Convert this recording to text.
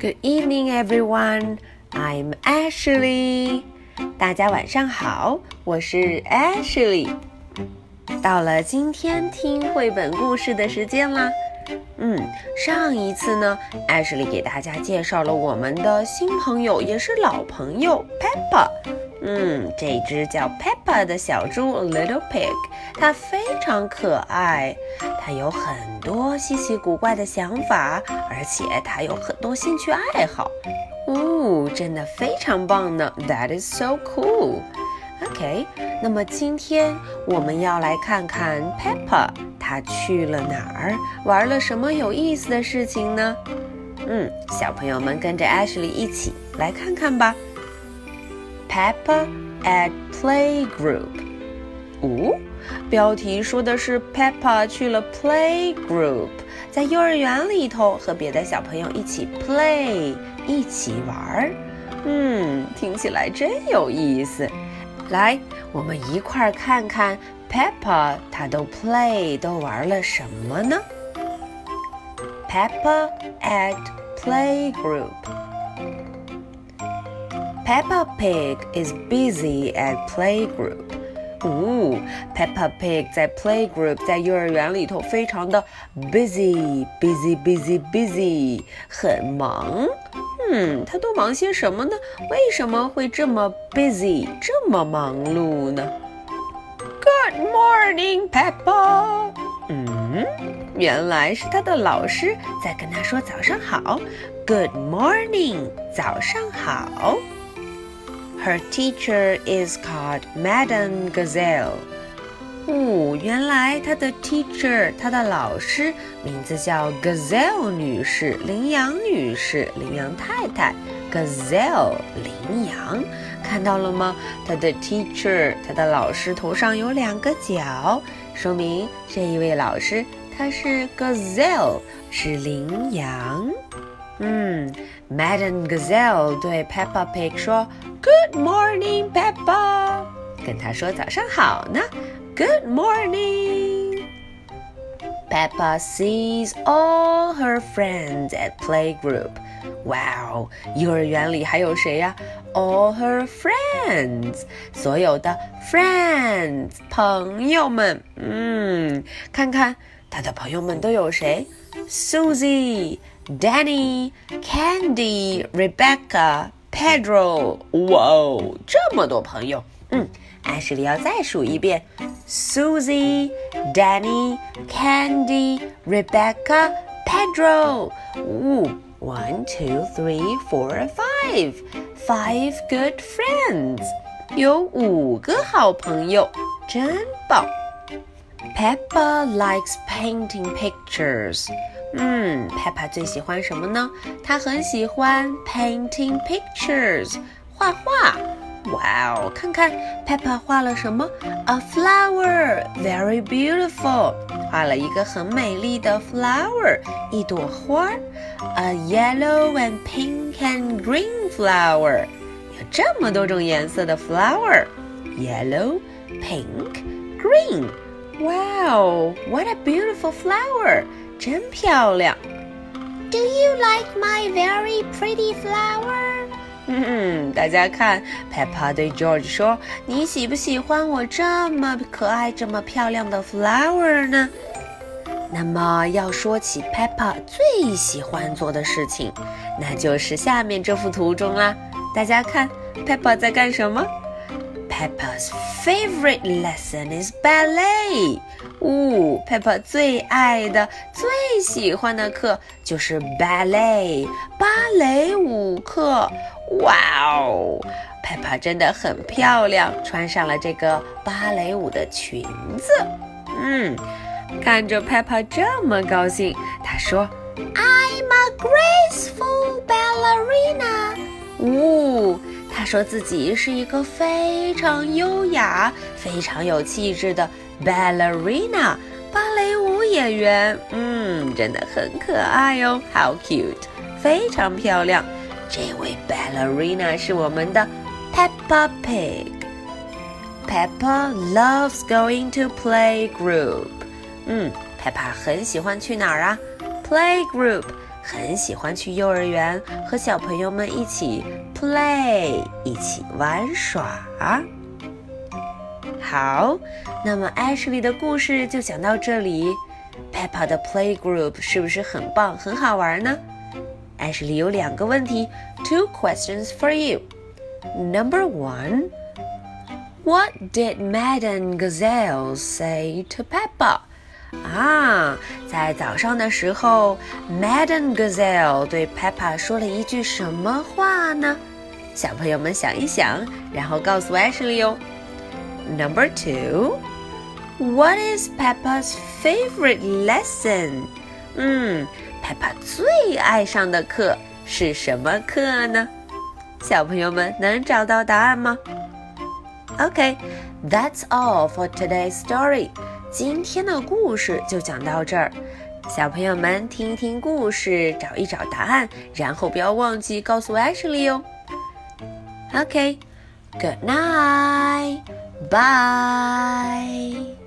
Good evening, everyone. I'm Ashley. 大家晚上好，我是 Ashley。到了今天听绘本故事的时间啦。嗯，上一次呢，Ashley 给大家介绍了我们的新朋友，也是老朋友 Peppa。嗯，这只叫 Peppa 的小猪 Little Pig，它非常可爱，它有很多稀奇古怪的想法，而且它有很多兴趣爱好。哦，真的非常棒呢！That is so cool. OK，那么今天我们要来看看 Peppa，它去了哪儿，玩了什么有意思的事情呢？嗯，小朋友们跟着 Ashley 一起来看看吧。Peppa at playgroup。哦，标题说的是 Peppa 去了 playgroup，在幼儿园里头和别的小朋友一起 play，一起玩儿。嗯，听起来真有意思。来，我们一块儿看看 Peppa 他都 play 都玩了什么呢？Peppa at playgroup。Peppa Pig is busy at playgroup。哦，Peppa Pig 在 playgroup 在幼儿园里头非常的 busy，busy，busy，busy，很忙。嗯，他都忙些什么呢？为什么会这么 busy，这么忙碌呢？Good morning, Peppa。嗯，原来是他的老师在跟他说早上好。Good morning，早上好。 Her teacher is called Madame Gazelle. 哦，原来她的 teacher，她的老师名字叫 Gazelle 女士，羚羊女士，羚羊太太。Gazelle，羚羊，看到了吗？她的 teacher，她的老师头上有两个角，说明这一位老师他是 Gazelle，是羚羊。嗯 ，Madam Gazelle 对 Peppa Pig 说：“Good morning, Peppa。”跟她说早上好呢。Good morning. Peppa sees all her friends at playgroup. Wow，幼儿园里还有谁呀？All her friends，所有的 friends 朋友们。嗯，看看她的朋友们都有谁 ？Susie。Danny、Candy、Rebecca、Pedro，哇哦，这么多朋友！嗯，艾什里要再数一遍：Susie、Danny、Candy、Rebecca、Pedro。哦，one, two, three, four, five, five good friends，有五个好朋友，真棒 ！Peppa likes painting pictures。嗯，Peppa 最喜欢什么呢？她很喜欢 painting pictures，画画。哇哦，看看 Peppa 画了什么？A flower，very beautiful，画了一个很美丽的 flower，一朵花。A yellow and pink and green flower，有这么多种颜色的 flower，yellow，pink，green。 Wow, what a beautiful flower! 真漂亮。Do you like my very pretty flower？嗯，大家看，Peppa 对 George 说：“你喜不喜欢我这么可爱、这么漂亮的 flower 呢？”那么要说起 Peppa 最喜欢做的事情，那就是下面这幅图中啦。大家看，Peppa 在干什么？Peppa's favorite lesson is ballet. 呜，Peppa 最爱的、最喜欢的课就是 ballet 芭蕾舞课。哇哦，Peppa 真的很漂亮，穿上了这个芭蕾舞的裙子。嗯，看着 Peppa 这么高兴，她说：“I'm a graceful ballerina。”呜。他说自己是一个非常优雅、非常有气质的 ballerina 芭蕾舞演员。嗯，真的很可爱哦，How cute，非常漂亮。这位 ballerina 是我们的 Peppa Pig。Peppa loves going to play group。嗯，Peppa 很喜欢去哪儿啊 playgroup，很喜欢去幼儿园和小朋友们一起 play，一起玩耍。好，那么 Ashley 的故事就讲到这里。Peppa 的 playgroup 是不是很棒、很好玩呢？Ashley 有两个问题，two questions for you. Number one. What did Madame Gazelle say to Peppa? 啊，在早上的时候，Madame Gazelle 对 Peppa 说了一句什么话呢？小朋友们想一想，然后告诉 Ashley 哦。Number two, what is Peppa's favorite lesson? 嗯，Peppa 最爱上的课是什么课呢？小朋友们能找到答案吗？Okay, that's all for today's story. 今天的故事就讲到这儿。小朋友们听一听故事，找一找答案，然后不要忘记告诉 Ashley 哦。OK，Good night. Bye.